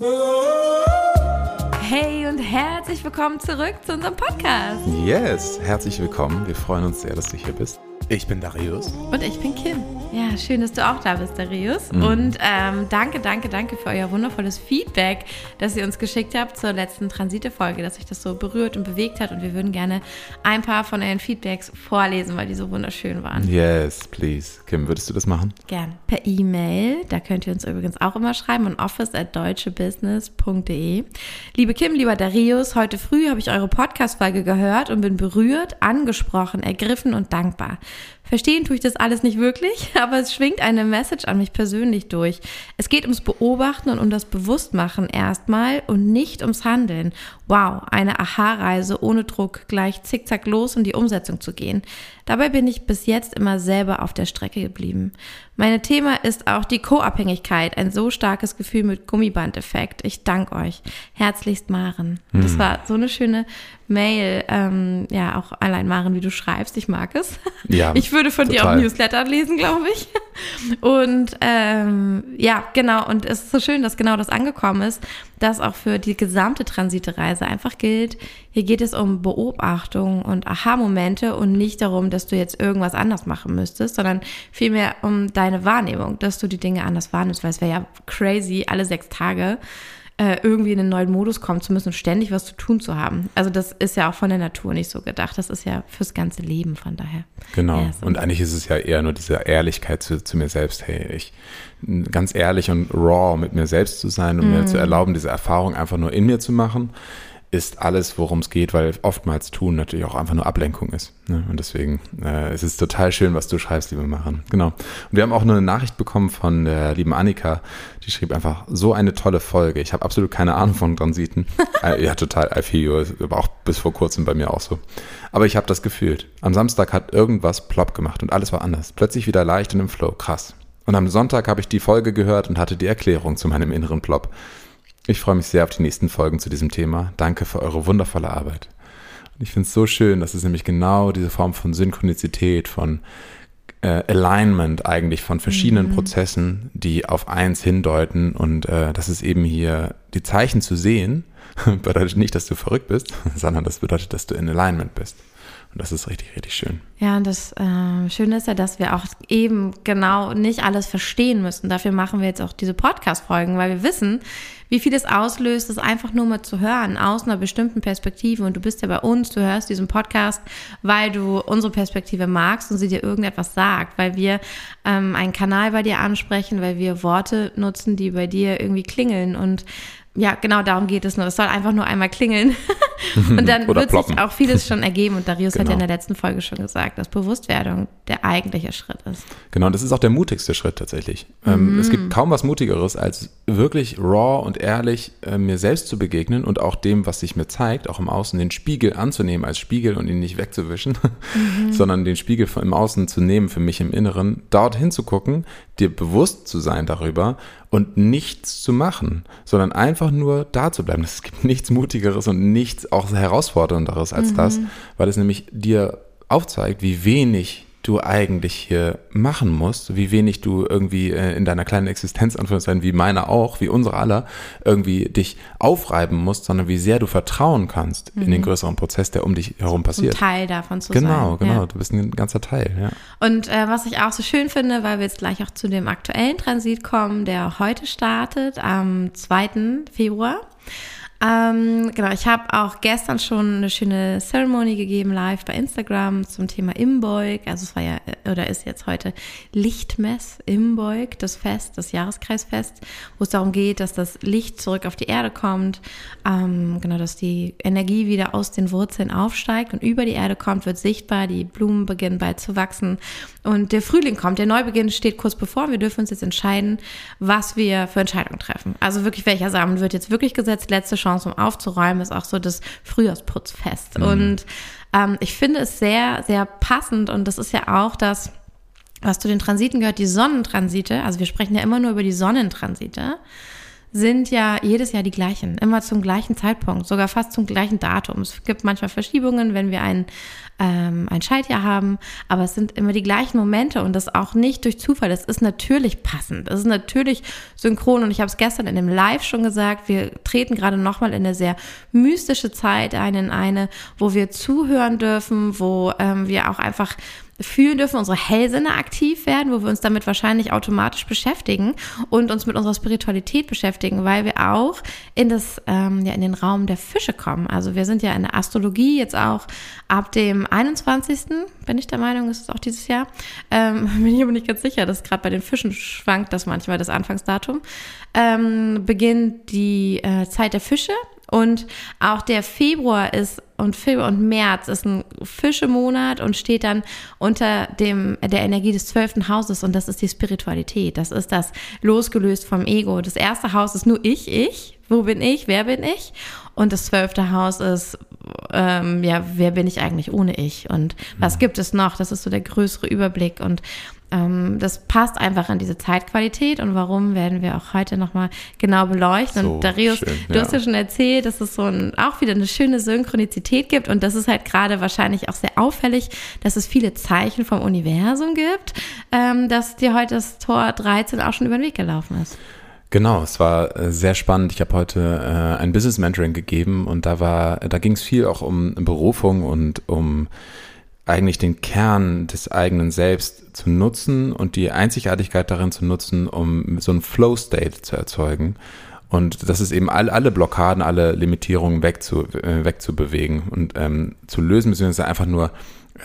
Hey und herzlich willkommen zurück zu unserem Podcast. Yes, herzlich willkommen. Wir freuen uns sehr, dass du hier bist. Ich bin Darius. Und ich bin Kim. Ja, schön, dass du auch da bist, Darius. Mhm. Und ähm, danke, danke, danke für euer wundervolles Feedback, das ihr uns geschickt habt zur letzten Transite-Folge, dass sich das so berührt und bewegt hat. Und wir würden gerne ein paar von euren Feedbacks vorlesen, weil die so wunderschön waren. Yes, please. Kim, würdest du das machen? Gern. Per E-Mail, da könnt ihr uns übrigens auch immer schreiben, an office at deutschebusiness.de. Liebe Kim, lieber Darius, heute früh habe ich eure Podcast-Folge gehört und bin berührt, angesprochen, ergriffen und dankbar. Verstehen tue ich das alles nicht wirklich, aber es schwingt eine Message an mich persönlich durch. Es geht ums Beobachten und um das Bewusstmachen erstmal und nicht ums Handeln. Wow, eine Aha-Reise ohne Druck, gleich zickzack los in die Umsetzung zu gehen. Dabei bin ich bis jetzt immer selber auf der Strecke geblieben. Mein Thema ist auch die Co-Abhängigkeit, ein so starkes Gefühl mit Gummibandeffekt. Ich danke euch. Herzlichst Maren. Hm. Das war so eine schöne Mail. Ähm, ja, auch allein Maren, wie du schreibst. Ich mag es. Ja, ich würde von total. dir auch Newsletter lesen, glaube ich. Und ähm, ja, genau. Und es ist so schön, dass genau das angekommen ist, dass auch für die gesamte Transitereise einfach gilt, hier geht es um Beobachtung und Aha-Momente und nicht darum, dass du jetzt irgendwas anders machen müsstest, sondern vielmehr um deine Wahrnehmung, dass du die Dinge anders wahrnimmst, weil es wäre ja crazy, alle sechs Tage äh, irgendwie in einen neuen Modus kommen zu müssen und ständig was zu tun zu haben. Also das ist ja auch von der Natur nicht so gedacht. Das ist ja fürs ganze Leben von daher. Genau. Ja, so. Und eigentlich ist es ja eher nur diese Ehrlichkeit zu, zu mir selbst. Hey, ich ganz ehrlich und raw mit mir selbst zu sein und mm. mir zu erlauben, diese Erfahrung einfach nur in mir zu machen ist alles, worum es geht, weil oftmals tun natürlich auch einfach nur Ablenkung ist. Ne? Und deswegen äh, es ist total schön, was du schreibst, liebe Maren. Genau. Und wir haben auch nur eine Nachricht bekommen von der lieben Annika, die schrieb einfach so eine tolle Folge. Ich habe absolut keine Ahnung von Transiten. äh, ja, total, I feel you. War auch bis vor kurzem bei mir auch so. Aber ich habe das gefühlt. Am Samstag hat irgendwas plopp gemacht und alles war anders. Plötzlich wieder leicht und im Flow. Krass. Und am Sonntag habe ich die Folge gehört und hatte die Erklärung zu meinem inneren Plop. Ich freue mich sehr auf die nächsten Folgen zu diesem Thema. Danke für eure wundervolle Arbeit. Und ich finde es so schön, dass es nämlich genau diese Form von Synchronizität, von äh, Alignment eigentlich von verschiedenen mhm. Prozessen, die auf eins hindeuten und äh, das ist eben hier die Zeichen zu sehen, bedeutet nicht, dass du verrückt bist, sondern das bedeutet, dass du in Alignment bist. Und das ist richtig, richtig schön. Ja, und das äh, Schöne ist ja, dass wir auch eben genau nicht alles verstehen müssen. Dafür machen wir jetzt auch diese Podcast-Folgen, weil wir wissen, wie viel es auslöst, das einfach nur mal zu hören aus einer bestimmten Perspektive. Und du bist ja bei uns, du hörst diesen Podcast, weil du unsere Perspektive magst und sie dir irgendetwas sagt, weil wir ähm, einen Kanal bei dir ansprechen, weil wir Worte nutzen, die bei dir irgendwie klingeln und ja, genau darum geht es nur. Es soll einfach nur einmal klingeln. und dann wird ploppen. sich auch vieles schon ergeben. Und Darius genau. hat ja in genau. der letzten Folge schon gesagt, dass Bewusstwerdung der eigentliche Schritt ist. Genau, das ist auch der mutigste Schritt tatsächlich. Ähm, mhm. es gibt kaum was Mutigeres, als wirklich raw und ehrlich äh, mir selbst zu begegnen und auch dem, was sich mir zeigt, auch im Außen, den Spiegel anzunehmen als Spiegel und ihn nicht wegzuwischen, mhm. sondern den Spiegel im Außen zu nehmen für mich im Inneren, dort hinzugucken, dir bewusst zu sein darüber und nichts zu machen, sondern einfach nur da zu bleiben. Es gibt nichts Mutigeres und nichts auch herausfordernderes als mhm. das, weil es nämlich dir aufzeigt, wie wenig du eigentlich hier machen musst, wie wenig du irgendwie äh, in deiner kleinen Existenz, Anführungszeichen, wie meiner auch, wie unsere aller, irgendwie dich aufreiben musst, sondern wie sehr du vertrauen kannst mhm. in den mhm. größeren Prozess, der um dich herum passiert. Ein Teil davon zu genau, sein. Genau, genau. Ja. Du bist ein ganzer Teil, ja. Und äh, was ich auch so schön finde, weil wir jetzt gleich auch zu dem aktuellen Transit kommen, der heute startet, am 2. Februar. Ähm, genau, ich habe auch gestern schon eine schöne Ceremony gegeben, live bei Instagram zum Thema Imbeug. Also es war ja, oder ist jetzt heute Lichtmess Imbeug, das Fest, das Jahreskreisfest, wo es darum geht, dass das Licht zurück auf die Erde kommt. Ähm, genau, dass die Energie wieder aus den Wurzeln aufsteigt und über die Erde kommt, wird sichtbar, die Blumen beginnen bald zu wachsen und der Frühling kommt, der Neubeginn steht kurz bevor. Wir dürfen uns jetzt entscheiden, was wir für Entscheidungen treffen. Also wirklich, welcher Samen wird jetzt wirklich gesetzt? Letzte Chance, um aufzuräumen, ist auch so das Frühjahrsputzfest. Mhm. Und ähm, ich finde es sehr, sehr passend und das ist ja auch das, was zu den Transiten gehört, die Sonnentransite. Also wir sprechen ja immer nur über die Sonnentransite sind ja jedes Jahr die gleichen, immer zum gleichen Zeitpunkt, sogar fast zum gleichen Datum. Es gibt manchmal Verschiebungen, wenn wir ein, ähm, ein Schaltjahr haben, aber es sind immer die gleichen Momente und das auch nicht durch Zufall. Es ist natürlich passend, es ist natürlich synchron und ich habe es gestern in dem Live schon gesagt, wir treten gerade nochmal in eine sehr mystische Zeit ein, in eine, wo wir zuhören dürfen, wo ähm, wir auch einfach fühlen dürfen, unsere Hellsinne aktiv werden, wo wir uns damit wahrscheinlich automatisch beschäftigen und uns mit unserer Spiritualität beschäftigen, weil wir auch in das ähm, ja in den Raum der Fische kommen. Also wir sind ja in der Astrologie jetzt auch ab dem 21. bin ich der Meinung, ist es auch dieses Jahr. Ähm, bin ich aber nicht ganz sicher, dass gerade bei den Fischen schwankt das manchmal das Anfangsdatum. Ähm, beginnt die äh, Zeit der Fische und auch der Februar ist und Februar und März ist ein Fischemonat und steht dann unter dem, der Energie des zwölften Hauses und das ist die Spiritualität. Das ist das losgelöst vom Ego. Das erste Haus ist nur ich, ich. Wo bin ich? Wer bin ich? Und das zwölfte Haus ist, ähm, ja, wer bin ich eigentlich ohne ich? Und was mhm. gibt es noch? Das ist so der größere Überblick. Und das passt einfach in diese Zeitqualität und warum werden wir auch heute nochmal genau beleuchten. So und Darius, schön, ja. du hast ja schon erzählt, dass es so ein, auch wieder eine schöne Synchronizität gibt und das ist halt gerade wahrscheinlich auch sehr auffällig, dass es viele Zeichen vom Universum gibt, ähm, dass dir heute das Tor 13 auch schon über den Weg gelaufen ist. Genau, es war äh, sehr spannend. Ich habe heute äh, ein Business Mentoring gegeben und da war, da ging es viel auch um Berufung und um eigentlich den Kern des eigenen Selbst zu nutzen und die Einzigartigkeit darin zu nutzen, um so einen Flow-State zu erzeugen. Und das ist eben all, alle Blockaden, alle Limitierungen wegzu, äh, wegzubewegen und ähm, zu lösen, beziehungsweise einfach nur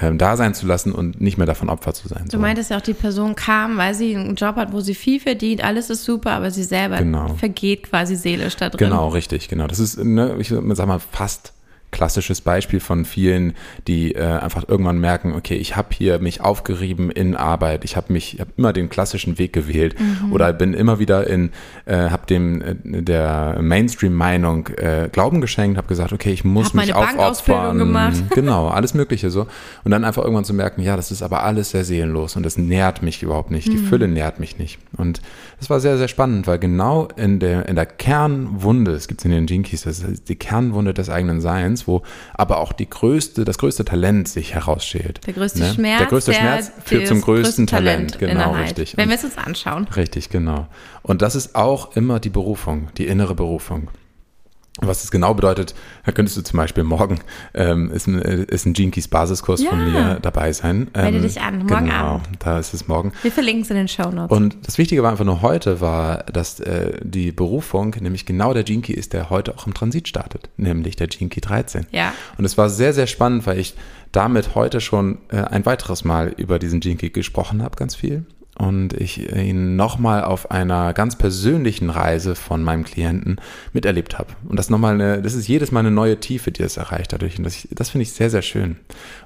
ähm, da sein zu lassen und nicht mehr davon Opfer zu sein. Du meintest ja auch, die Person kam, weil sie einen Job hat, wo sie viel verdient, alles ist super, aber sie selber genau. vergeht quasi seelisch da drin. Genau, richtig, genau. Das ist, ne, ich sag mal, fast klassisches Beispiel von vielen, die äh, einfach irgendwann merken, okay, ich habe hier mich aufgerieben in Arbeit, ich habe mich, ich habe immer den klassischen Weg gewählt mhm. oder bin immer wieder in, äh, habe dem äh, der Mainstream-Meinung äh, Glauben geschenkt, habe gesagt, okay, ich muss hab mich aufopfern, gemacht. genau, alles Mögliche so und dann einfach irgendwann zu merken, ja, das ist aber alles sehr seelenlos und das nährt mich überhaupt nicht, die mhm. Fülle nährt mich nicht und das war sehr sehr spannend, weil genau in der in der Kernwunde, es gibt in den Jinkies, das ist die Kernwunde des eigenen Seins wo aber auch die größte, das größte Talent sich herausschält. Der größte ne? Schmerz. Der größte Schmerz führt zum größten Talent. Talent. Genau, richtig. Wenn wir es uns anschauen. Richtig, genau. Und das ist auch immer die Berufung, die innere Berufung. Was das genau bedeutet, da könntest du zum Beispiel morgen, ähm, ist ein, ist ein Gene Basiskurs ja. von mir dabei sein. Ähm, Melde dich an, morgen genau, Abend. da ist es morgen. Wir verlinken es in den Show Notes. Und das Wichtige war einfach nur heute, war, dass äh, die Berufung, nämlich genau der Gene ist, der heute auch im Transit startet, nämlich der Gene 13. Ja. Und es war sehr, sehr spannend, weil ich damit heute schon äh, ein weiteres Mal über diesen Gene gesprochen habe, ganz viel und ich ihn nochmal auf einer ganz persönlichen Reise von meinem Klienten miterlebt habe. Und das nochmal eine, das ist jedes Mal eine neue Tiefe, die es erreicht dadurch. Und das, das finde ich sehr, sehr schön.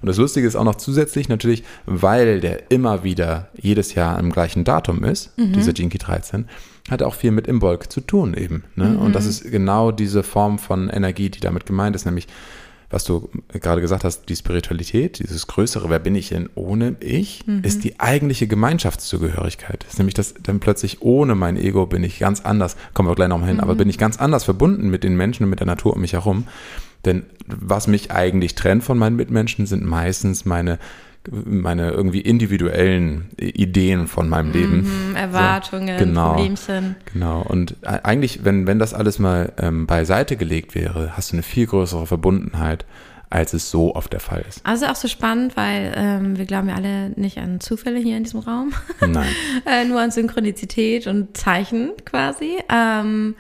Und das Lustige ist auch noch zusätzlich natürlich, weil der immer wieder jedes Jahr am gleichen Datum ist, mhm. dieser Jinky 13, hat auch viel mit Imbolg zu tun eben. Ne? Mhm. Und das ist genau diese Form von Energie, die damit gemeint ist, nämlich was du gerade gesagt hast, die Spiritualität, dieses größere, wer bin ich denn ohne ich, mhm. ist die eigentliche Gemeinschaftszugehörigkeit. Ist nämlich das, dann plötzlich ohne mein Ego bin ich ganz anders, kommen wir gleich nochmal hin, mhm. aber bin ich ganz anders verbunden mit den Menschen und mit der Natur um mich herum. Denn was mich eigentlich trennt von meinen Mitmenschen, sind meistens meine meine irgendwie individuellen Ideen von meinem Leben. Mhm, Erwartungen, so, genau, Problemchen. Genau. Und eigentlich, wenn, wenn das alles mal ähm, beiseite gelegt wäre, hast du eine viel größere Verbundenheit, als es so oft der Fall ist. Also auch so spannend, weil ähm, wir glauben ja alle nicht an Zufälle hier in diesem Raum. Nein. äh, nur an Synchronizität und Zeichen quasi. Ähm,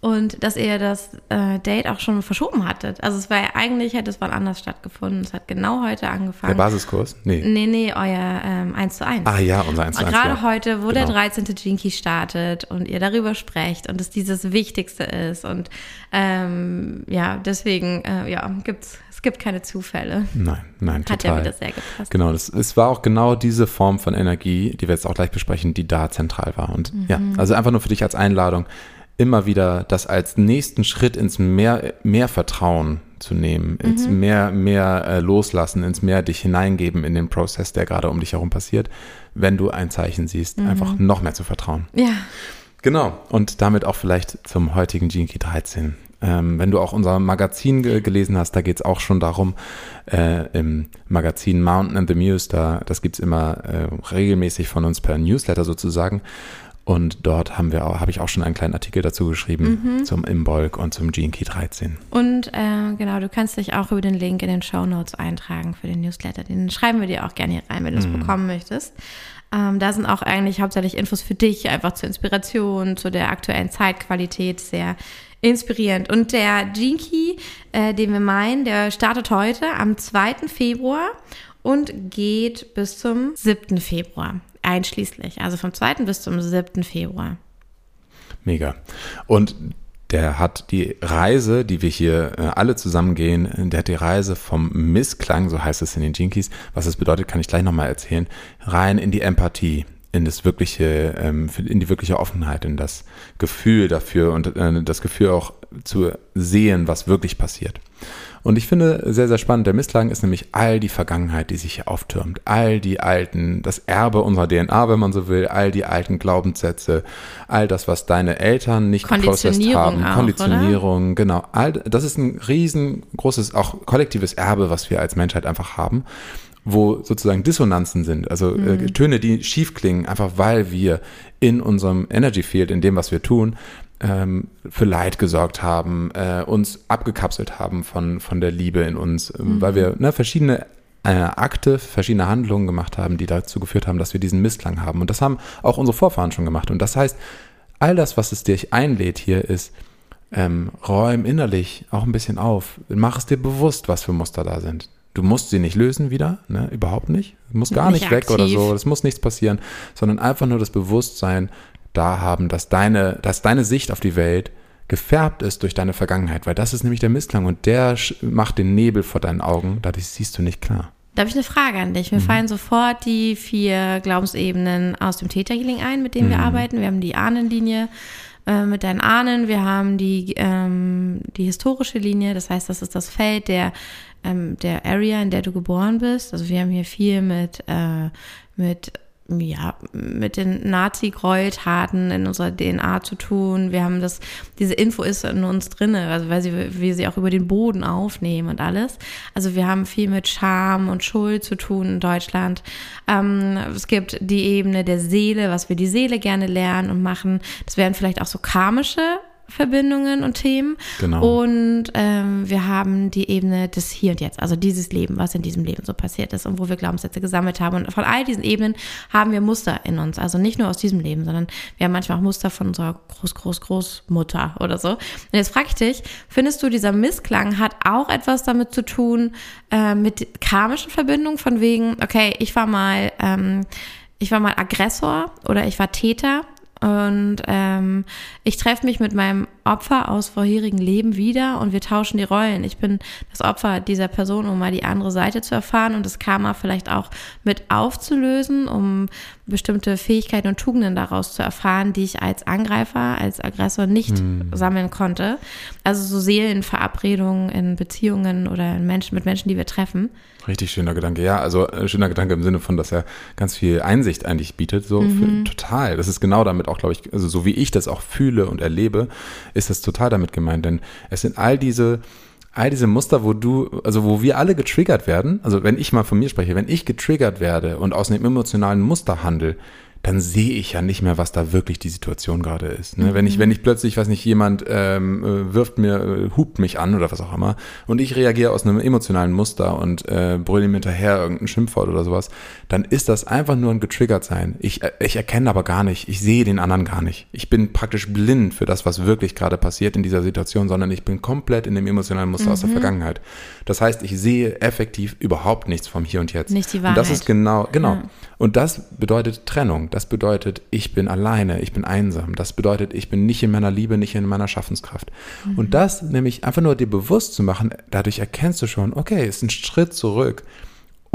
und dass ihr das äh, Date auch schon verschoben hattet. Also es war ja eigentlich, hätte es wann anders stattgefunden. Es hat genau heute angefangen. Der Basiskurs? Nee. Nee, nee, euer ähm, 1 zu 1. Ah ja, unser 1 zu 1. Und gerade heute, wo genau. der 13. Jinky startet und ihr darüber sprecht und es dieses Wichtigste ist. Und ähm, ja, deswegen, äh, ja, gibt's es gibt keine Zufälle. Nein, nein, Hat total. ja wieder sehr gepasst. Genau, das, es war auch genau diese Form von Energie, die wir jetzt auch gleich besprechen, die da zentral war. Und mhm. ja, also einfach nur für dich als Einladung, immer wieder das als nächsten Schritt ins mehr, mehr Vertrauen zu nehmen, mhm. ins mehr, mehr äh, loslassen, ins mehr dich hineingeben in den Prozess, der gerade um dich herum passiert, wenn du ein Zeichen siehst, mhm. einfach noch mehr zu vertrauen. Ja. Genau, und damit auch vielleicht zum heutigen Gene Key 13. Ähm, wenn du auch unser Magazin ge gelesen hast, da geht es auch schon darum, äh, im Magazin Mountain and the Muse, da, das gibt es immer äh, regelmäßig von uns per Newsletter sozusagen. Und dort haben wir auch, habe ich auch schon einen kleinen Artikel dazu geschrieben mhm. zum Imbolg und zum Gene Key 13. Und äh, genau, du kannst dich auch über den Link in den Show Notes eintragen für den Newsletter. Den schreiben wir dir auch gerne hier rein, wenn du es mhm. bekommen möchtest. Ähm, da sind auch eigentlich hauptsächlich Infos für dich, einfach zur Inspiration, zu der aktuellen Zeitqualität, sehr inspirierend. Und der Gene Key, äh, den wir meinen, der startet heute am 2. Februar und geht bis zum 7. Februar einschließlich. Also vom 2. bis zum 7. Februar. Mega. Und der hat die Reise, die wir hier äh, alle zusammen gehen, der hat die Reise vom Missklang, so heißt es in den Jinkies. Was das bedeutet, kann ich gleich nochmal erzählen. Rein in die Empathie, in das wirkliche, ähm, in die wirkliche Offenheit, in das Gefühl dafür und äh, das Gefühl auch zu sehen, was wirklich passiert. Und ich finde sehr, sehr spannend, der Missklang ist nämlich all die Vergangenheit, die sich hier auftürmt. All die alten, das Erbe unserer DNA, wenn man so will, all die alten Glaubenssätze, all das, was deine Eltern nicht geprozesst haben. Auch, Konditionierung, oder? genau. All, das ist ein riesengroßes, auch kollektives Erbe, was wir als Menschheit einfach haben wo sozusagen Dissonanzen sind, also äh, mhm. äh, Töne, die schief klingen, einfach weil wir in unserem Energy Field, in dem, was wir tun, ähm, für Leid gesorgt haben, äh, uns abgekapselt haben von, von der Liebe in uns, äh, mhm. weil wir ne, verschiedene äh, Akte, verschiedene Handlungen gemacht haben, die dazu geführt haben, dass wir diesen Missklang haben. Und das haben auch unsere Vorfahren schon gemacht. Und das heißt, all das, was es dir einlädt hier, ist, ähm, räum innerlich auch ein bisschen auf. Mach es dir bewusst, was für Muster da sind. Du musst sie nicht lösen wieder, ne? überhaupt nicht. Du musst gar nicht, nicht weg oder so, es muss nichts passieren, sondern einfach nur das Bewusstsein, da haben, dass deine, dass deine Sicht auf die Welt gefärbt ist durch deine Vergangenheit, weil das ist nämlich der Missklang und der macht den Nebel vor deinen Augen, dadurch siehst du nicht klar. Da habe ich eine Frage an dich. Mir mhm. fallen sofort die vier Glaubensebenen aus dem Täterhealing ein, mit denen mhm. wir arbeiten. Wir haben die Ahnenlinie äh, mit deinen Ahnen, wir haben die, ähm, die historische Linie, das heißt, das ist das Feld der, ähm, der Area, in der du geboren bist. Also wir haben hier viel mit, äh, mit ja, mit den Nazi-Gräueltaten in unserer DNA zu tun. Wir haben das, diese Info ist in uns drinne, also weil sie, wir sie auch über den Boden aufnehmen und alles. Also wir haben viel mit Scham und Schuld zu tun in Deutschland. Ähm, es gibt die Ebene der Seele, was wir die Seele gerne lernen und machen. Das wären vielleicht auch so karmische Verbindungen und Themen. Genau. Und ähm, wir haben die Ebene des Hier und Jetzt, also dieses Leben, was in diesem Leben so passiert ist und wo wir Glaubenssätze gesammelt haben. Und von all diesen Ebenen haben wir Muster in uns. Also nicht nur aus diesem Leben, sondern wir haben manchmal auch Muster von unserer Groß, Groß, Großmutter oder so. Und jetzt frage ich dich, findest du, dieser Missklang hat auch etwas damit zu tun, äh, mit karmischen Verbindungen, von wegen, okay, ich war mal, ähm, ich war mal Aggressor oder ich war Täter und ähm, ich treffe mich mit meinem Opfer aus vorherigen Leben wieder und wir tauschen die Rollen. Ich bin das Opfer dieser Person, um mal die andere Seite zu erfahren und das Karma vielleicht auch mit aufzulösen, um bestimmte Fähigkeiten und Tugenden daraus zu erfahren, die ich als Angreifer, als Aggressor nicht hm. sammeln konnte. Also so Seelenverabredungen in Beziehungen oder in Menschen, mit Menschen, die wir treffen. Richtig schöner Gedanke. Ja, also äh, schöner Gedanke im Sinne von, dass er ganz viel Einsicht eigentlich bietet. So mhm. für, total. Das ist genau damit auch, glaube ich, also so wie ich das auch fühle und erlebe, ist das total damit gemeint. Denn es sind all diese all diese Muster, wo du, also wo wir alle getriggert werden, also wenn ich mal von mir spreche, wenn ich getriggert werde und aus einem emotionalen Muster handle, dann sehe ich ja nicht mehr, was da wirklich die Situation gerade ist. Ne? Mhm. Wenn ich, wenn ich plötzlich, weiß nicht, jemand ähm, äh, wirft mir, äh, hupt mich an oder was auch immer und ich reagiere aus einem emotionalen Muster und äh, brülle ihm hinterher irgendein Schimpfwort oder sowas, dann ist das einfach nur ein getriggert sein. Ich, äh, ich erkenne aber gar nicht, ich sehe den anderen gar nicht. Ich bin praktisch blind für das, was wirklich gerade passiert in dieser Situation, sondern ich bin komplett in dem emotionalen Muster mhm. aus der mhm. Vergangenheit. Das heißt, ich sehe effektiv überhaupt nichts vom Hier und Jetzt. Nicht die Wahrheit. Und das ist genau, genau. Ja. Und das bedeutet Trennung. Das bedeutet, ich bin alleine, ich bin einsam. Das bedeutet, ich bin nicht in meiner Liebe, nicht in meiner Schaffenskraft. Mhm. Und das nämlich einfach nur dir bewusst zu machen, dadurch erkennst du schon, okay, ist ein Schritt zurück.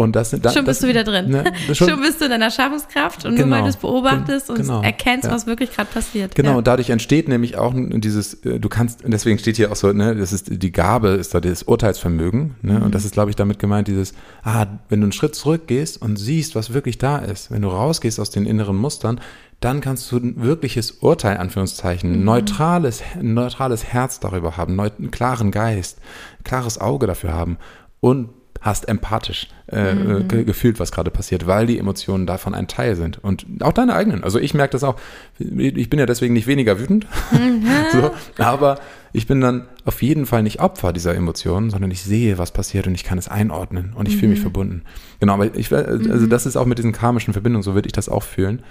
Und das, da, schon bist das, du wieder drin. Ne, schon, schon, bist du in deiner Schaffenskraft und genau, nur weil du es beobachtest und genau, erkennst, ja. was wirklich gerade passiert. Genau, ja. und dadurch entsteht nämlich auch dieses, äh, du kannst, deswegen steht hier auch so, ne, das ist die Gabe, ist da das Urteilsvermögen, ne, mhm. und das ist, glaube ich, damit gemeint, dieses, ah, wenn du einen Schritt zurückgehst und siehst, was wirklich da ist, wenn du rausgehst aus den inneren Mustern, dann kannst du ein wirkliches Urteil, Anführungszeichen, mhm. neutrales, neutrales Herz darüber haben, einen klaren Geist, klares Auge dafür haben und hast empathisch äh, mhm. Äh, gefühlt, was gerade passiert, weil die Emotionen davon ein Teil sind. Und auch deine eigenen. Also ich merke das auch. Ich bin ja deswegen nicht weniger wütend. Mhm. so, aber ich bin dann auf jeden Fall nicht Opfer dieser Emotionen, sondern ich sehe, was passiert und ich kann es einordnen und ich mhm. fühle mich verbunden. Genau, aber ich, also mhm. das ist auch mit diesen karmischen Verbindungen, so würde ich das auch fühlen.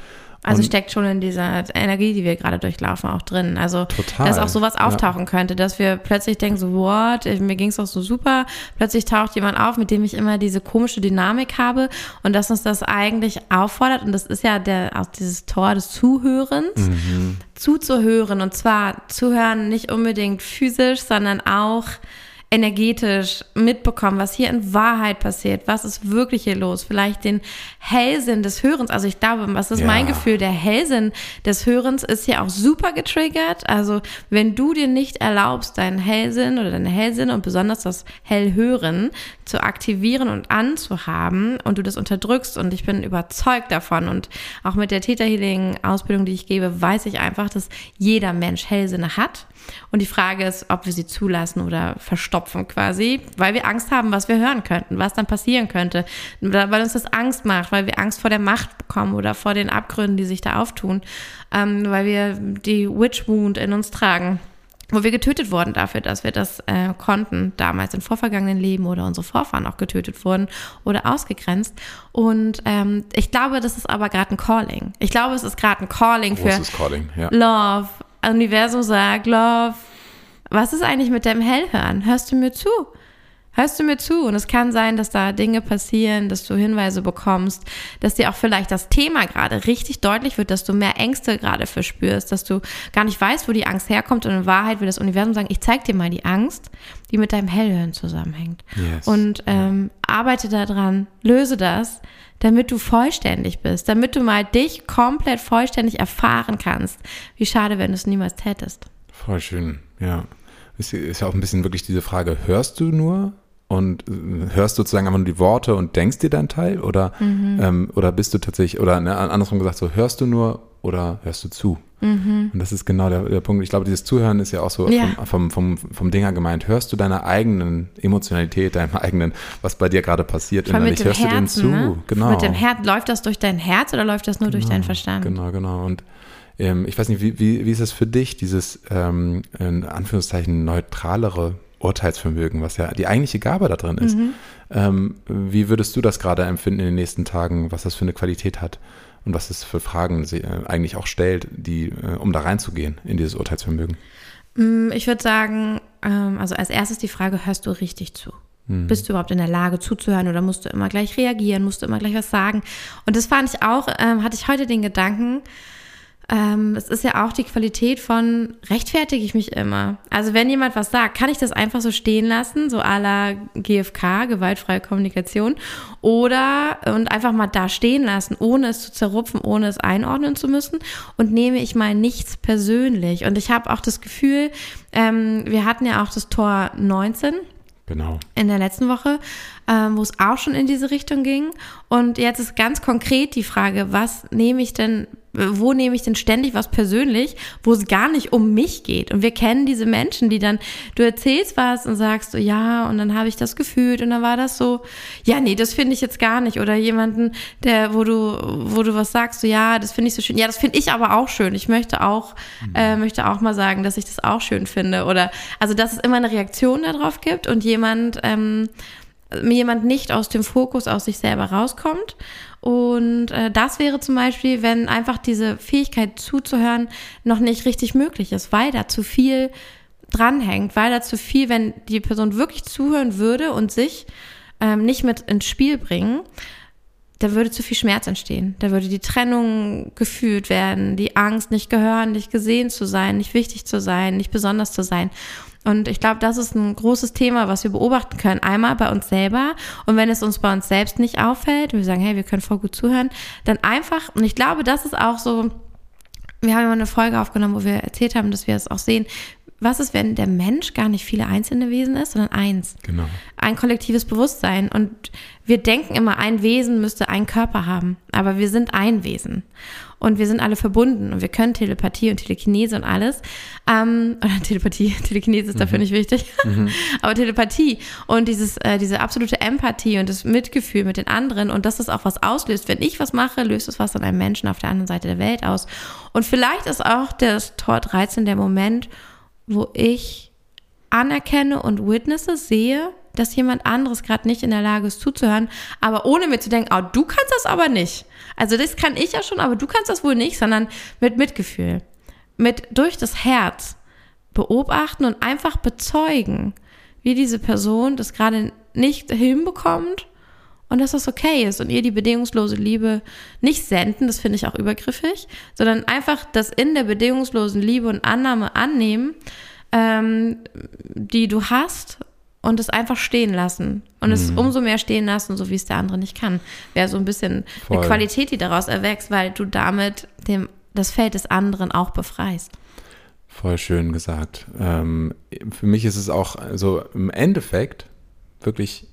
Also und steckt schon in dieser Energie, die wir gerade durchlaufen, auch drin. Also, total, dass auch sowas auftauchen ja. könnte, dass wir plötzlich denken, so, what, mir ging es doch so super. Plötzlich taucht jemand auf, mit dem ich immer diese komische Dynamik habe und dass uns das eigentlich auffordert. Und das ist ja der, auch dieses Tor des Zuhörens, mhm. zuzuhören. Und zwar zuhören nicht unbedingt physisch, sondern auch energetisch mitbekommen, was hier in Wahrheit passiert, was ist wirklich hier los, vielleicht den Hellsinn des Hörens. Also ich glaube, was ist ja. mein Gefühl, der Hellsinn des Hörens ist hier auch super getriggert. Also wenn du dir nicht erlaubst, deinen Hellsinn oder deine Hellsinn und besonders das Hellhören zu aktivieren und anzuhaben und du das unterdrückst und ich bin überzeugt davon und auch mit der Theta Healing Ausbildung, die ich gebe, weiß ich einfach, dass jeder Mensch Hellsinne hat und die Frage ist, ob wir sie zulassen oder verstopfen quasi, weil wir Angst haben, was wir hören könnten, was dann passieren könnte, weil uns das Angst macht, weil wir Angst vor der Macht bekommen oder vor den Abgründen, die sich da auftun, ähm, weil wir die Witch Wound in uns tragen wo wir getötet wurden dafür, dass wir das äh, konnten, damals in vorvergangenen Leben oder unsere Vorfahren auch getötet wurden oder ausgegrenzt. Und ähm, ich glaube, das ist aber gerade ein Calling. Ich glaube, es ist gerade ein Calling Großes für Calling, ja. Love, Universum sagt, Love, was ist eigentlich mit deinem Hellhören? Hörst du mir zu? Hörst du mir zu? Und es kann sein, dass da Dinge passieren, dass du Hinweise bekommst, dass dir auch vielleicht das Thema gerade richtig deutlich wird, dass du mehr Ängste gerade verspürst, dass du gar nicht weißt, wo die Angst herkommt. Und in Wahrheit will das Universum sagen, ich zeig dir mal die Angst, die mit deinem Hellhören zusammenhängt. Yes. Und ähm, arbeite daran, löse das, damit du vollständig bist, damit du mal dich komplett vollständig erfahren kannst. Wie schade, wenn du es niemals tätest. Voll schön, ja. Ist, ist ja auch ein bisschen wirklich diese Frage, hörst du nur und äh, hörst sozusagen einfach nur die Worte und denkst dir deinen Teil oder, mhm. ähm, oder bist du tatsächlich, oder ne, andersrum gesagt, so hörst du nur oder hörst du zu? Mhm. Und das ist genau der, der, Punkt. Ich glaube, dieses Zuhören ist ja auch so ja. Vom, vom, vom, vom Dinger gemeint. Hörst du deiner eigenen Emotionalität, deinem eigenen, was bei dir gerade passiert Voll innerlich? Hörst Herzen, du dem zu? Ne? Genau. Mit dem Herz, läuft das durch dein Herz oder läuft das nur genau, durch deinen Verstand? Genau, genau. Und ähm, ich weiß nicht, wie, wie, wie ist es für dich, dieses ähm, in Anführungszeichen neutralere Urteilsvermögen, was ja die eigentliche Gabe da drin ist. Mhm. Ähm, wie würdest du das gerade empfinden in den nächsten Tagen, was das für eine Qualität hat? und was es für Fragen sie äh, eigentlich auch stellt, die, äh, um da reinzugehen in dieses Urteilsvermögen? Mm, ich würde sagen, ähm, also als erstes die Frage, hörst du richtig zu? Mhm. Bist du überhaupt in der Lage zuzuhören oder musst du immer gleich reagieren, musst du immer gleich was sagen? Und das fand ich auch, ähm, hatte ich heute den Gedanken, ähm, es ist ja auch die Qualität von, rechtfertige ich mich immer. Also wenn jemand was sagt, kann ich das einfach so stehen lassen, so à la GFK, gewaltfreie Kommunikation, oder und einfach mal da stehen lassen, ohne es zu zerrupfen, ohne es einordnen zu müssen und nehme ich mal nichts persönlich. Und ich habe auch das Gefühl, ähm, wir hatten ja auch das Tor 19. Genau. In der letzten Woche, ähm, wo es auch schon in diese Richtung ging. Und jetzt ist ganz konkret die Frage, was nehme ich denn wo nehme ich denn ständig was persönlich, wo es gar nicht um mich geht. Und wir kennen diese Menschen, die dann, du erzählst was und sagst so, ja, und dann habe ich das gefühlt und dann war das so, ja, nee, das finde ich jetzt gar nicht. Oder jemanden, der, wo du, wo du was sagst, so, ja, das finde ich so schön. Ja, das finde ich aber auch schön. Ich möchte auch, mhm. äh, möchte auch mal sagen, dass ich das auch schön finde. Oder, also, dass es immer eine Reaktion darauf gibt und jemand, ähm, jemand nicht aus dem Fokus aus sich selber rauskommt und äh, das wäre zum Beispiel, wenn einfach diese Fähigkeit zuzuhören noch nicht richtig möglich ist, weil da zu viel dranhängt, weil da zu viel, wenn die Person wirklich zuhören würde und sich ähm, nicht mit ins Spiel bringen, da würde zu viel Schmerz entstehen. Da würde die Trennung gefühlt werden, die Angst, nicht gehören, nicht gesehen zu sein, nicht wichtig zu sein, nicht besonders zu sein. Und ich glaube, das ist ein großes Thema, was wir beobachten können. Einmal bei uns selber. Und wenn es uns bei uns selbst nicht auffällt, wir sagen, hey, wir können voll gut zuhören, dann einfach, und ich glaube, das ist auch so, wir haben immer eine Folge aufgenommen, wo wir erzählt haben, dass wir es auch sehen, was ist, wenn der Mensch gar nicht viele einzelne Wesen ist, sondern eins? Genau. Ein kollektives Bewusstsein. Und wir denken immer, ein Wesen müsste einen Körper haben. Aber wir sind ein Wesen. Und wir sind alle verbunden. Und wir können Telepathie und Telekinese und alles. Ähm, oder Telepathie, Telekinese ist dafür mhm. nicht wichtig. Mhm. Aber Telepathie und dieses, äh, diese absolute Empathie und das Mitgefühl mit den anderen und dass das auch was auslöst. Wenn ich was mache, löst es was an einem Menschen auf der anderen Seite der Welt aus. Und vielleicht ist auch das Tor 13 der Moment, wo ich anerkenne und witnesse, sehe, dass jemand anderes gerade nicht in der Lage ist zuzuhören, aber ohne mir zu denken, oh, du kannst das aber nicht. Also das kann ich ja schon, aber du kannst das wohl nicht, sondern mit Mitgefühl, mit durch das Herz beobachten und einfach bezeugen, wie diese Person das gerade nicht hinbekommt und dass das okay ist und ihr die bedingungslose Liebe nicht senden, das finde ich auch übergriffig, sondern einfach das in der bedingungslosen Liebe und Annahme annehmen, ähm, die du hast und es einfach stehen lassen und mhm. es umso mehr stehen lassen, so wie es der andere nicht kann. Wäre so ein bisschen Voll. eine Qualität, die daraus erwächst, weil du damit dem, das Feld des anderen auch befreist. Voll schön gesagt. Ähm, für mich ist es auch so im Endeffekt wirklich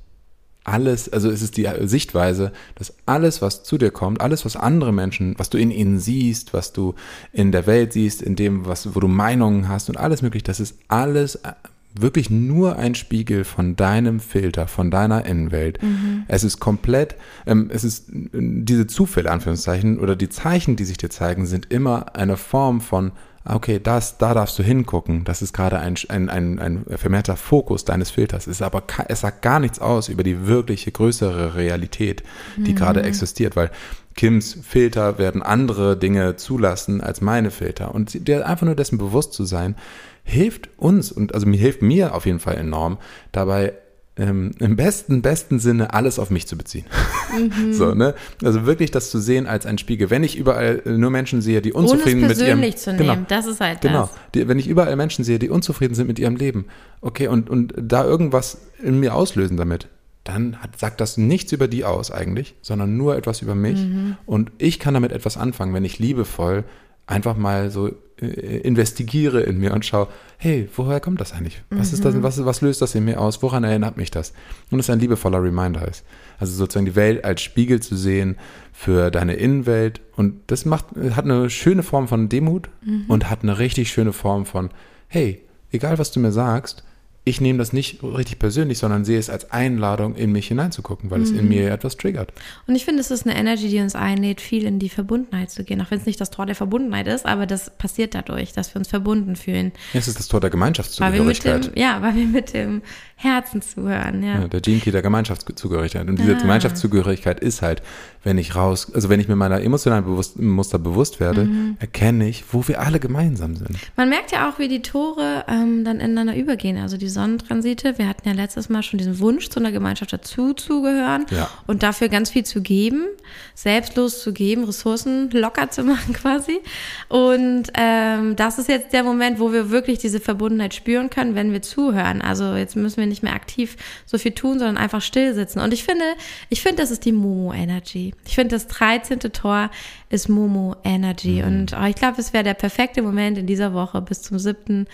alles, also es ist die Sichtweise, dass alles, was zu dir kommt, alles, was andere Menschen, was du in ihnen siehst, was du in der Welt siehst, in dem, was, wo du Meinungen hast und alles möglich, das ist alles äh, wirklich nur ein Spiegel von deinem Filter, von deiner Innenwelt. Mhm. Es ist komplett, ähm, es ist diese Zufälle, Anführungszeichen, oder die Zeichen, die sich dir zeigen, sind immer eine Form von okay, das, da darfst du hingucken. Das ist gerade ein, ein, ein, ein vermehrter Fokus deines Filters. Es ist aber, es sagt gar nichts aus über die wirkliche größere Realität, die mhm. gerade existiert, weil Kims Filter werden andere Dinge zulassen als meine Filter. Und dir einfach nur dessen bewusst zu sein, hilft uns und also mir hilft mir auf jeden Fall enorm dabei ähm, im besten, besten Sinne alles auf mich zu beziehen. Mhm. So, ne? Also wirklich das zu sehen als ein Spiegel. Wenn ich überall nur Menschen sehe, die unzufrieden Ohne es mit ihrem zu nehmen, genau, das ist halt genau, die, wenn ich überall Menschen sehe, die unzufrieden sind mit ihrem Leben, okay, und, und da irgendwas in mir auslösen damit, dann hat, sagt das nichts über die aus eigentlich, sondern nur etwas über mich. Mhm. Und ich kann damit etwas anfangen, wenn ich liebevoll einfach mal so äh, investigiere in mir und schaue, hey, woher kommt das eigentlich? Was mhm. ist das, mhm. was, was löst das in mir aus? Woran erinnert mich das? Und es ein liebevoller Reminder ist. Also sozusagen die Welt als Spiegel zu sehen für deine Innenwelt. Und das macht, hat eine schöne Form von Demut mhm. und hat eine richtig schöne Form von, hey, egal was du mir sagst, ich nehme das nicht richtig persönlich, sondern sehe es als Einladung, in mich hineinzugucken, weil mhm. es in mhm. mir etwas triggert. Und ich finde, es ist eine Energy, die uns einlädt, viel in die Verbundenheit zu gehen. Auch wenn es nicht das Tor der Verbundenheit ist, aber das passiert dadurch, dass wir uns verbunden fühlen. Es ist das Tor der Gemeinschaftszugehörigkeit. Weil dem, ja, weil wir mit dem Herzen zuhören. Ja, ja der Gene Key der Gemeinschaftszugehörigkeit. Und diese ah. Gemeinschaftszugehörigkeit ist halt, wenn ich raus, also wenn ich mir meiner emotionalen bewusst, Muster bewusst werde, mhm. erkenne ich, wo wir alle gemeinsam sind. Man merkt ja auch, wie die Tore ähm, dann ineinander übergehen. Also die Sonnentransite. Wir hatten ja letztes Mal schon diesen Wunsch, zu einer Gemeinschaft dazu zu gehören ja. und dafür ganz viel zu geben, selbstlos zu geben, Ressourcen locker zu machen quasi. Und ähm, das ist jetzt der Moment, wo wir wirklich diese Verbundenheit spüren können, wenn wir zuhören. Also jetzt müssen wir nicht mehr aktiv so viel tun, sondern einfach still sitzen. Und ich finde, ich finde, das ist die Momo-Energy. Ich finde, das 13. Tor ist Momo-Energy. Mhm. Und oh, ich glaube, es wäre der perfekte Moment in dieser Woche bis zum 7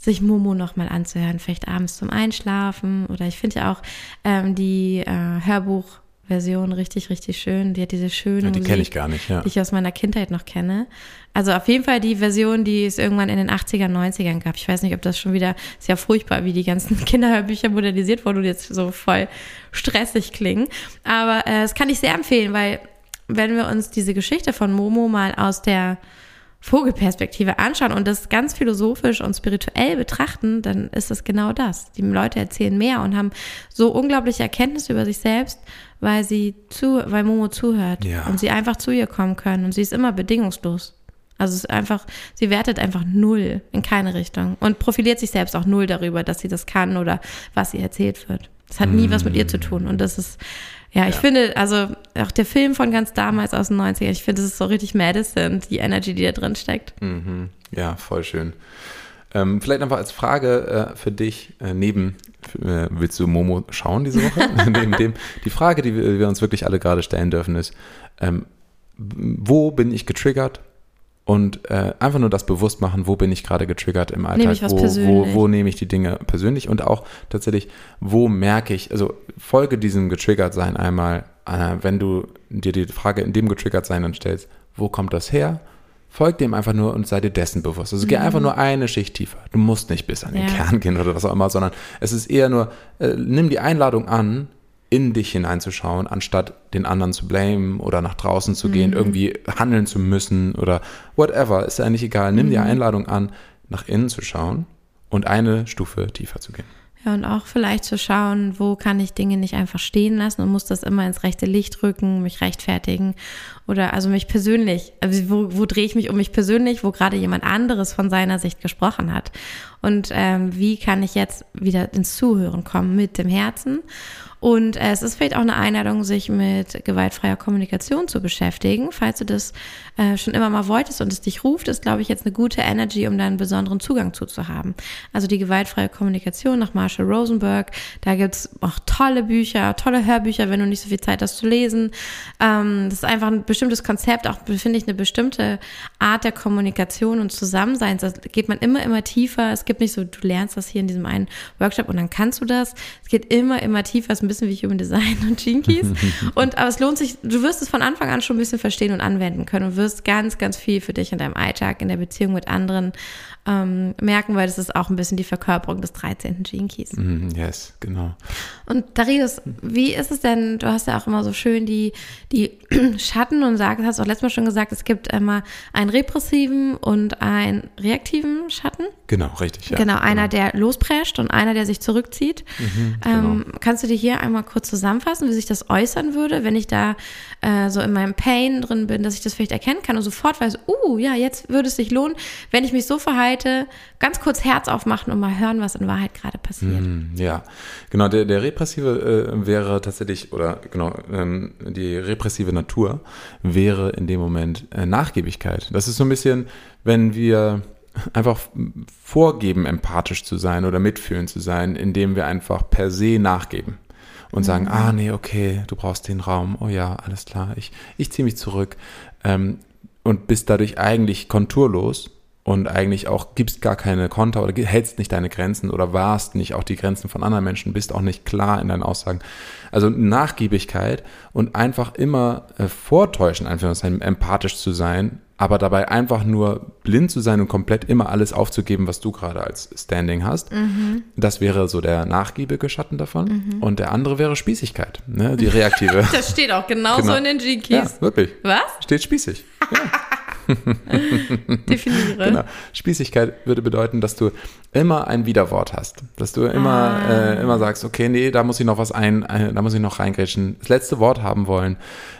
sich Momo nochmal anzuhören, vielleicht abends zum Einschlafen oder ich finde ja auch ähm, die äh, Hörbuchversion richtig, richtig schön. Die hat diese schöne ja, die kenne ich gar nicht, ja. die ich aus meiner Kindheit noch kenne. Also auf jeden Fall die Version, die es irgendwann in den 80ern, 90ern gab. Ich weiß nicht, ob das schon wieder, ist ja furchtbar, wie die ganzen Kinderhörbücher modernisiert wurden und jetzt so voll stressig klingen. Aber äh, das kann ich sehr empfehlen, weil wenn wir uns diese Geschichte von Momo mal aus der Vogelperspektive anschauen und das ganz philosophisch und spirituell betrachten, dann ist es genau das. Die Leute erzählen mehr und haben so unglaubliche Erkenntnisse über sich selbst, weil sie zu, weil Momo zuhört ja. und sie einfach zu ihr kommen können und sie ist immer bedingungslos. Also es ist einfach, sie wertet einfach null in keine Richtung und profiliert sich selbst auch null darüber, dass sie das kann oder was ihr erzählt wird. Das hat nie mm. was mit ihr zu tun und das ist ja, ich ja. finde, also auch der Film von ganz damals aus den 90ern, ich finde, das ist so richtig Medicine, die Energy, die da drin steckt. Mhm. Ja, voll schön. Ähm, vielleicht einfach als Frage äh, für dich, äh, neben, äh, willst du Momo schauen diese Woche? neben dem, die Frage, die wir, wir, uns wirklich alle gerade stellen dürfen, ist, ähm, wo bin ich getriggert und äh, einfach nur das bewusst machen, wo bin ich gerade getriggert im Alltag, wo, wo, wo nehme ich die Dinge persönlich und auch tatsächlich, wo merke ich, also folge diesem getriggert sein einmal, äh, wenn du dir die Frage in dem getriggert sein dann stellst, wo kommt das her? Folg dem einfach nur und sei dir dessen bewusst. Also geh einfach nur eine Schicht tiefer. Du musst nicht bis an den Mhm. Ja. Kern gehen oder was auch immer, sondern es ist eher nur, äh, nimm die Einladung an, in dich hineinzuschauen, anstatt den anderen zu blamen oder nach draußen zu Mhm. gehen, irgendwie handeln zu müssen oder whatever, ist ja eigentlich egal. Nimm Mhm. die Einladung an, nach innen zu schauen und eine Stufe tiefer zu gehen. Ja, und auch vielleicht zu schauen, wo kann ich Dinge nicht einfach stehen lassen und muss das immer ins rechte Licht rücken, mich rechtfertigen oder also mich persönlich, also wo, wo drehe ich mich um mich persönlich, wo gerade jemand anderes von seiner Sicht gesprochen hat. Und ähm, wie kann ich jetzt wieder ins Zuhören kommen mit dem Herzen? Und äh, es ist vielleicht auch eine Einladung, sich mit gewaltfreier Kommunikation zu beschäftigen. Falls du das äh, schon immer mal wolltest und es dich ruft, ist, glaube ich, jetzt eine gute Energy, um da einen besonderen Zugang zu, zu haben. Also die gewaltfreie Kommunikation nach Marshall Rosenberg. Da gibt's auch tolle Bücher, tolle Hörbücher, wenn du nicht so viel Zeit hast zu lesen. Ähm, das ist einfach ein bestimmtes Konzept, auch finde ich eine bestimmte Art der Kommunikation und Zusammenseins. Da geht man immer, immer tiefer. Es gibt nicht so, du lernst das hier in diesem einen Workshop und dann kannst du das. Es geht immer, immer tiefer. Es bisschen wie Human Design und Keys. und aber es lohnt sich, du wirst es von Anfang an schon ein bisschen verstehen und anwenden können und wirst ganz, ganz viel für dich in deinem Alltag, in der Beziehung mit anderen ähm, merken, weil das ist auch ein bisschen die Verkörperung des 13. Gene Keys. Mhm, yes, genau. Und Darius, wie ist es denn? Du hast ja auch immer so schön die, die Schatten und sagst, hast auch letztes Mal schon gesagt, es gibt immer einen repressiven und einen reaktiven Schatten. Genau, richtig. Ja, genau, einer, der losprescht und einer, der sich zurückzieht. ähm, kannst du dir hier einmal kurz zusammenfassen, wie sich das äußern würde, wenn ich da äh, so in meinem Pain drin bin, dass ich das vielleicht erkennen kann und sofort weiß, uh, ja, jetzt würde es sich lohnen, wenn ich mich so verhalte, ganz kurz Herz aufmachen und mal hören, was in Wahrheit gerade passiert. Mhm, Ja, genau, der, der repressive äh, wäre tatsächlich, oder genau, ähm, die repressive Natur wäre in dem Moment äh, Nachgiebigkeit. Das ist so ein bisschen, wenn wir einfach vorgeben, empathisch zu sein oder mitfühlend zu sein, indem wir einfach per se nachgeben und sagen, ah nee, okay, du brauchst den Raum, oh ja, alles klar, ich, ich ziehe mich zurück. Ähm, und bist dadurch eigentlich konturlos und eigentlich auch gibst gar keine Konter oder hältst nicht deine Grenzen oder wahrst nicht auch die Grenzen von anderen Menschen, bist auch nicht klar in deinen Aussagen. Also Nachgiebigkeit und einfach immer äh, vortäuschen, einfach empathisch zu sein, aber dabei einfach nur blind zu sein und komplett immer alles aufzugeben, was du gerade als Standing hast. Das wäre so der nachgiebige Schatten davon. Und der andere wäre Spießigkeit, ne? die reaktive. Das steht auch genauso Genau. in den Gene ja, wirklich. Was? Steht spießig. Definiere. Genau. Spießigkeit würde bedeuten, dass du immer ein Widerwort hast. Dass du immer, Ah. äh, immer sagst, okay, nee, da muss ich noch was ein, äh, da muss ich noch reingrätschen, das letzte Wort haben wollen.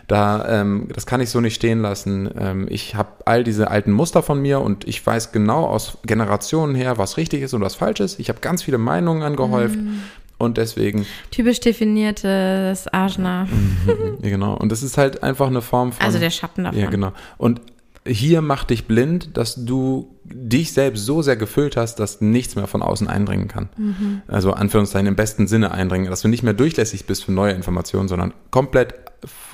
Da, ähm, das kann ich so nicht stehen lassen. Ähm, ich habe all diese alten Muster von mir und ich weiß genau aus Generationen her, was richtig ist und was falsch ist. Ich habe ganz viele Meinungen angehäuft. Mm. Und deswegen, Typisch definiertes Ajna. ja, genau. Und das ist halt einfach eine Form von. Also der Schatten davon. Ja, genau. Und hier macht dich blind, dass du dich selbst so sehr gefüllt hast, dass nichts mehr von außen eindringen kann. Mhm. Also Anführungszeichen im besten Sinne eindringen, dass du nicht mehr durchlässig bist für neue Informationen, sondern komplett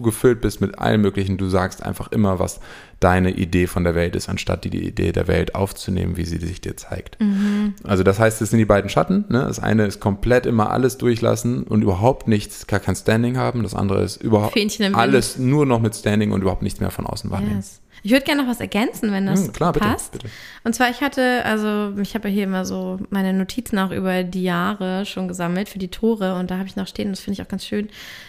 gefüllt bist mit allem Möglichen. Du sagst einfach immer, was deine Idee von der Welt ist, anstatt die, die Idee der Welt aufzunehmen, wie sie sich dir zeigt. Mhm. Also das heißt, es sind die beiden Schatten. Ne? Das eine ist komplett immer alles durchlassen und überhaupt nichts, gar kein Standing haben. Das andere ist überhaupt alles nur noch mit Standing und überhaupt nichts mehr von außen wahrnehmen. Yes. Ich würde gerne noch was ergänzen, wenn das Hm, klar, bitte, passt. bitte. Und zwar, ich hatte, also ich habe ja hier immer so meine Notizen auch über die Jahre schon gesammelt für die Tore und da habe ich noch stehen, das finde ich auch ganz schön,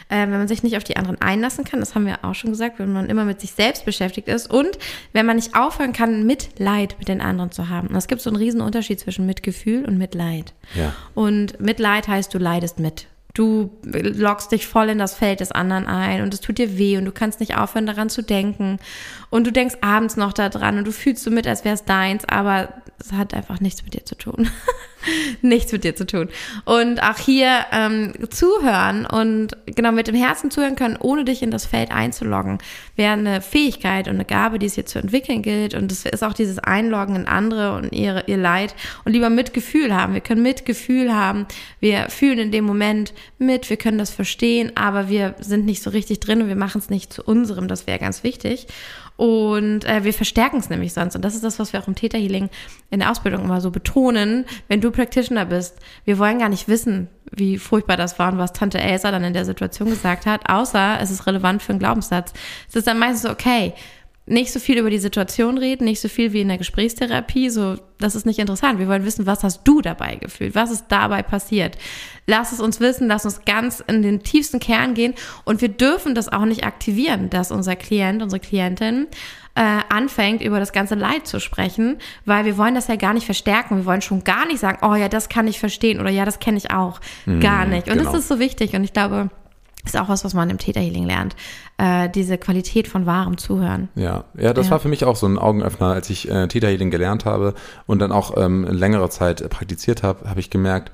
äh, wenn man sich nicht auf die anderen einlassen kann, das haben wir auch schon gesagt, wenn man immer mit sich selbst beschäftigt ist und wenn man nicht aufhören kann, Mitleid mit den anderen zu haben. Und es gibt so einen riesen Unterschied zwischen Mitgefühl und Mitleid. Ja. Und Mitleid heißt, du leidest mit. Du lockst dich voll in das Feld des anderen ein und es tut dir weh und du kannst nicht aufhören, daran zu denken. Und du denkst abends noch daran und du fühlst so mit, als wäre es deins, aber es hat einfach nichts mit dir zu tun. nichts mit dir zu tun. Und auch hier ähm, zuhören und genau mit dem Herzen zuhören können, ohne dich in das Feld einzuloggen, wäre eine Fähigkeit und eine Gabe, die es hier zu entwickeln gilt. Und das ist auch dieses Einloggen in andere und ihre, ihr Leid und lieber Mitgefühl haben. Wir können Mitgefühl haben. Wir fühlen in dem Moment mit, wir können das verstehen, aber wir sind nicht so richtig drin und wir machen es nicht zu unserem. Das wäre ganz wichtig. Und äh, wir verstärken es nämlich sonst. Und das ist das, was wir auch im Täterhealing in der Ausbildung immer so betonen, wenn du Practitioner bist. Wir wollen gar nicht wissen, wie furchtbar das war und was Tante Elsa dann in der Situation gesagt hat, außer es ist relevant für einen Glaubenssatz. Es ist dann meistens so, okay, nicht so viel über die Situation reden, nicht so viel wie in der Gesprächstherapie, so, das ist nicht interessant. Wir wollen wissen, was hast du dabei gefühlt? Was ist dabei passiert? Lass es uns wissen, lass uns ganz in den tiefsten Kern gehen und wir dürfen das auch nicht aktivieren, dass unser Klient, unsere Klientin äh, anfängt, über das ganze Leid zu sprechen, weil wir wollen das ja gar nicht verstärken. Wir wollen schon gar nicht sagen, oh ja, das kann ich verstehen oder ja, das kenne ich auch. Mhm, gar nicht. Und genau. das ist so wichtig und ich glaube, ist auch was, was man im Täterhealing lernt. Äh, diese Qualität von wahrem Zuhören. Ja, ja, das ja. war für mich auch so ein Augenöffner, als ich äh, Täterhealing gelernt habe und dann auch ähm, längere Zeit äh, praktiziert habe, habe ich gemerkt,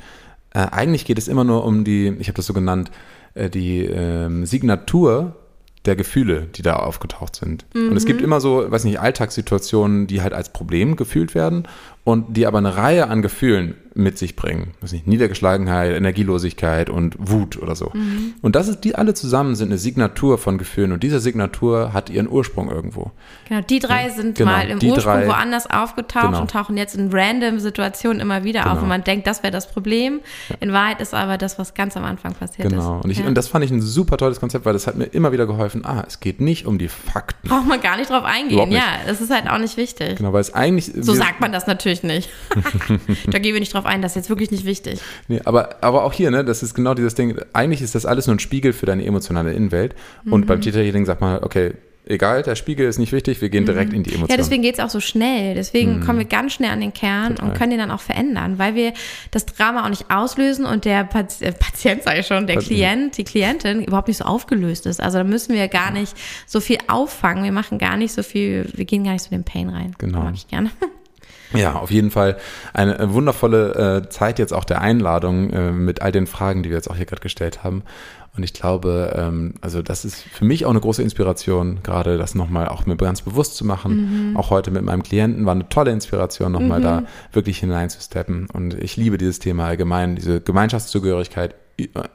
äh, eigentlich geht es immer nur um die, ich habe das so genannt, äh, die ähm, Signatur der Gefühle, die da aufgetaucht sind. Mhm. Und es gibt mhm. immer so, weiß nicht, Alltagssituationen, die halt als Problem gefühlt werden und die aber eine Reihe an Gefühlen mit sich bringen. Weiß nicht, Niedergeschlagenheit, Energielosigkeit und Wut oder so. Mhm. Und das ist, die alle zusammen sind eine Signatur von Gefühlen und diese Signatur hat ihren Ursprung irgendwo. Genau, die drei sind genau, mal im Ursprung drei, woanders aufgetaucht genau. und tauchen jetzt in random Situationen immer wieder genau. auf und man denkt, das wäre das Problem. Ja. In Wahrheit ist aber das, was ganz am Anfang passiert genau. ist. Genau, und, ich, ja. und das fand ich ein super tolles Konzept, weil das hat mir immer wieder geholfen, ah, es geht nicht um die Fakten. Braucht man gar nicht drauf eingehen, nicht. ja, das ist halt auch nicht wichtig. Genau, weil es eigentlich... So sagt man das natürlich nicht. da gehen wir nicht drauf ein, das ist jetzt wirklich nicht wichtig. Nee, aber, aber auch hier, ne, das ist genau dieses Ding, eigentlich ist das alles nur ein Spiegel für deine emotionale Innenwelt. Und mhm. beim Täterhealing sagt man, okay, egal, der Spiegel ist nicht wichtig, wir gehen direkt mhm. in die Emotionen. Ja, deswegen geht es auch so schnell. Deswegen mhm. kommen wir ganz schnell an den Kern Total. und können den dann auch verändern, weil wir das Drama auch nicht auslösen und der Pat äh, Patient, sage ich schon, der Patient. Klient, die Klientin überhaupt nicht so aufgelöst ist. Also da müssen wir gar nicht so viel auffangen. Wir machen gar nicht so viel, wir gehen gar nicht so den Pain rein. Genau. mag ich gerne. Ja, auf jeden Fall eine wundervolle äh, Zeit jetzt auch der Einladung äh, mit all den Fragen, die wir jetzt auch hier gerade gestellt haben. Und ich glaube, ähm, also das ist für mich auch eine große Inspiration, gerade das nochmal auch mir ganz bewusst zu machen. Mhm. Auch heute mit meinem Klienten war eine tolle Inspiration, nochmal mhm. da wirklich hineinzusteppen. Und ich liebe dieses Thema allgemein, diese Gemeinschaftszugehörigkeit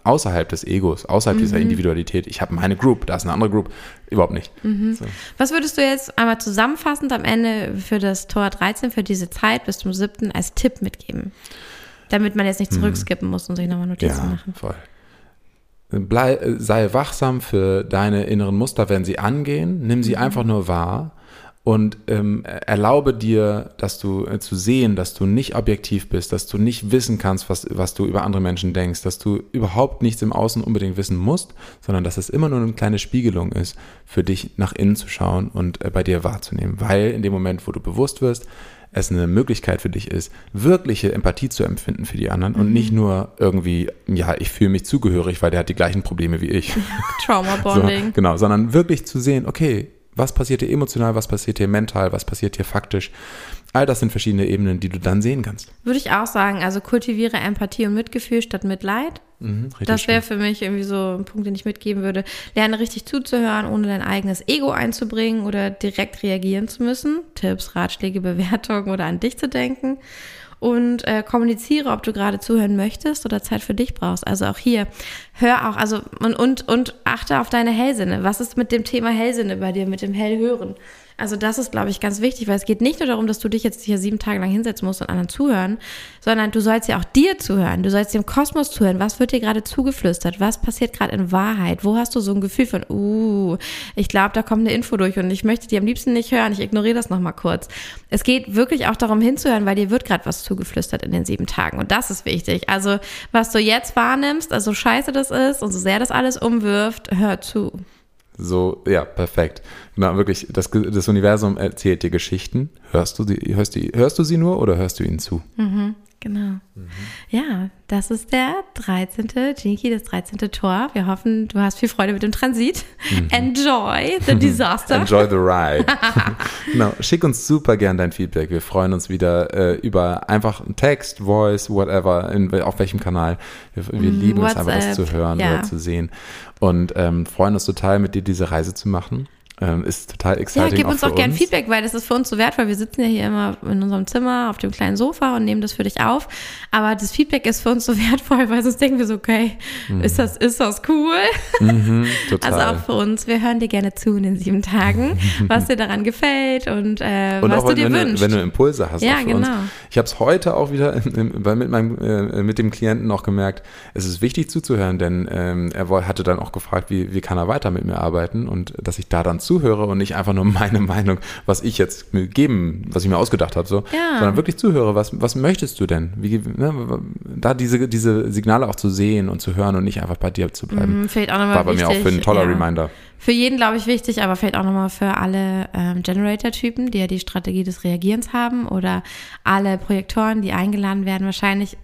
außerhalb des Egos, außerhalb mhm. dieser Individualität. Ich habe meine Group, da ist eine andere Group. Überhaupt nicht. Mhm. So. Was würdest du jetzt einmal zusammenfassend am Ende für das Tor 13, für diese Zeit bis zum 7. als Tipp mitgeben? Damit man jetzt nicht mhm. zurückskippen muss und sich nochmal Notizen ja, machen. Voll. Blei, sei wachsam für deine inneren Muster, wenn sie angehen. Nimm sie mhm. einfach nur wahr und ähm, erlaube dir, dass du äh, zu sehen, dass du nicht objektiv bist, dass du nicht wissen kannst, was, was du über andere Menschen denkst, dass du überhaupt nichts im Außen unbedingt wissen musst, sondern dass es immer nur eine kleine Spiegelung ist, für dich nach innen zu schauen und äh, bei dir wahrzunehmen. Weil in dem Moment, wo du bewusst wirst, es eine Möglichkeit für dich ist, wirkliche Empathie zu empfinden für die anderen mhm. und nicht nur irgendwie, ja, ich fühle mich zugehörig, weil der hat die gleichen Probleme wie ich. Trauma Bonding. So, genau, sondern wirklich zu sehen, okay, was passiert hier emotional, was passiert hier mental, was passiert hier faktisch. All das sind verschiedene Ebenen, die du dann sehen kannst. Würde ich auch sagen, also kultiviere Empathie und Mitgefühl statt Mitleid. Mhm, das wäre für mich irgendwie so ein Punkt, den ich mitgeben würde. Lerne richtig zuzuhören, ohne dein eigenes Ego einzubringen oder direkt reagieren zu müssen. Tipps, Ratschläge, Bewertungen oder an dich zu denken und äh, kommuniziere, ob du gerade zuhören möchtest oder Zeit für dich brauchst. Also auch hier, hör auch, also und, und, und achte auf deine Hellsinne. Was ist mit dem Thema Hellsinne bei dir, mit dem Hellhören? Also das ist, glaube ich, ganz wichtig, weil es geht nicht nur darum, dass du dich jetzt hier sieben Tage lang hinsetzen musst und anderen zuhören, sondern du sollst ja auch dir zuhören. Du sollst dem Kosmos zuhören. Was wird dir gerade zugeflüstert? Was passiert gerade in Wahrheit? Wo hast du so ein Gefühl von, uh, ich glaube, da kommt eine Info durch und ich möchte die am liebsten nicht hören. Ich ignoriere das nochmal kurz. Es geht wirklich auch darum hinzuhören, weil dir wird gerade was zugeflüstert in den sieben Tagen. Und das ist wichtig. Also, was du jetzt wahrnimmst, also scheiße das ist und so sehr das alles umwirft, hör zu. So, ja, perfekt. Genau, wirklich, das, das Universum erzählt dir Geschichten. Hörst du, die, hörst, die, hörst du sie nur oder hörst du ihnen zu? Mhm. Genau. Mhm. Ja, das ist der 13. Jinky, das 13. Tor. Wir hoffen, du hast viel Freude mit dem Transit. Mhm. Enjoy the disaster. Enjoy the ride. genau. Schick uns super gern dein Feedback. Wir freuen uns wieder äh, über einfach Text, Voice, whatever, in, auf welchem Kanal. Wir, wir mhm, lieben WhatsApp, es einfach, das zu hören ja. oder zu sehen. Und ähm, freuen uns total, mit dir diese Reise zu machen. Ähm, ist total exciting. Ja, gib auch uns auch gern Feedback, weil das ist für uns so wertvoll. Wir sitzen ja hier immer in unserem Zimmer auf dem kleinen Sofa und nehmen das für dich auf. Aber das Feedback ist für uns so wertvoll, weil sonst denken wir so, okay, mhm. ist, das, ist das cool? Mhm, total. Also auch für uns. Wir hören dir gerne zu in den sieben Tagen, was dir daran gefällt und, äh, und was du dir wenn wünschst. Du, wenn du Impulse hast. Ja, genau. Uns. Ich habe es heute auch wieder mit, meinem, äh, mit dem Klienten noch gemerkt, es ist wichtig zuzuhören, denn ähm, er hatte dann auch gefragt, wie, wie kann er weiter mit mir arbeiten und dass ich da dann zuhöre und nicht einfach nur meine Meinung, was ich jetzt geben, was ich mir ausgedacht habe, so, ja. sondern wirklich zuhöre, was, was möchtest du denn? Wie, ne, da diese, diese Signale auch zu sehen und zu hören und nicht einfach bei dir zu bleiben. Mhm, fehlt auch nochmal War bei wichtig, mir auch für ein toller ja. Reminder. Für jeden, glaube ich, wichtig, aber fällt auch nochmal für alle ähm, Generator-Typen, die ja die Strategie des Reagierens haben oder alle Projektoren, die eingeladen werden, wahrscheinlich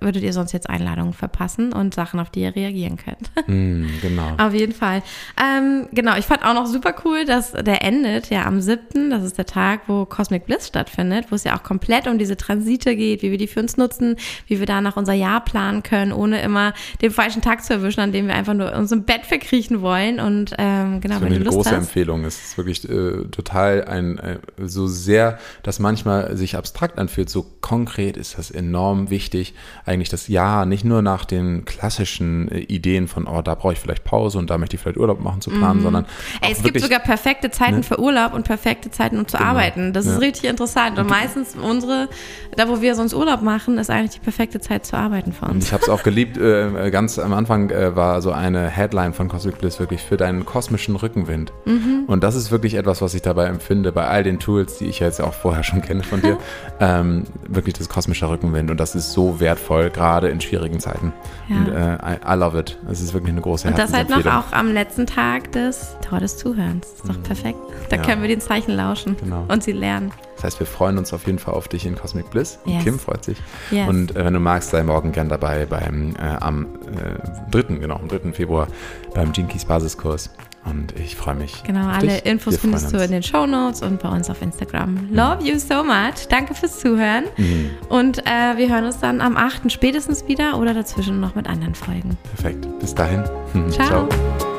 würdet ihr sonst jetzt Einladungen verpassen und Sachen, auf die ihr reagieren könnt. Mm, genau. auf jeden Fall. Ähm, genau, ich fand auch noch super cool, dass der endet ja am 7., das ist der Tag, wo Cosmic Bliss stattfindet, wo es ja auch komplett um diese Transite geht, wie wir die für uns nutzen, wie wir danach unser Jahr planen können, ohne immer den falschen Tag zu erwischen, an dem wir einfach nur uns im Bett verkriechen wollen. Und ähm, genau, das wenn du Lust eine große hast. Empfehlung. Es ist wirklich äh, total ein, äh, so sehr, dass manchmal sich abstrakt anfühlt, so konkret ist das enorm wichtig eigentlich das Jahr nicht nur nach den klassischen äh, Ideen von, oh, da brauche ich vielleicht Pause und da möchte ich vielleicht Urlaub machen zu planen, mhm. sondern. Ey, es gibt sogar perfekte Zeiten ne? für Urlaub und perfekte Zeiten, um zu genau. arbeiten. Das ja. ist richtig interessant. Und meistens unsere, da wo wir sonst Urlaub machen, ist eigentlich die perfekte Zeit zu arbeiten für uns. Ich habe es auch geliebt. Äh, ganz am Anfang äh, war so eine Headline von Cosmic Bliss wirklich für deinen kosmischen Rückenwind. Mhm. Und das ist wirklich etwas, was ich dabei empfinde, bei all den Tools, die ich jetzt auch vorher schon kenne von dir. ähm, wirklich das kosmische Rückenwind. Und das ist so wertvoll wertvoll, gerade in schwierigen Zeiten. Ja. Und äh, I, love it. Es ist wirklich eine große Und das halt noch auch am letzten Tag des Tor des Zuhörens. Das ist doch mhm. perfekt. Da ja. können wir den Zeichen lauschen genau. und sie lernen. Das heißt, wir freuen uns auf jeden Fall auf dich in Cosmic Bliss. Yes. Kim freut sich. Yes. Und äh, wenn du magst, sei morgen gern dabei beim äh, am äh, 3. genau, am 3. Februar beim Keys Basiskurs. Und ich freue mich. Genau, alle dich. Infos Wir findest du in den Show Notes und bei uns auf Instagram. Love you so much. Danke fürs Zuhören. Mhm. Und äh, wir hören uns dann am 8. spätestens wieder oder dazwischen noch mit anderen Folgen. Perfekt. Bis dahin. Ciao. Ciao.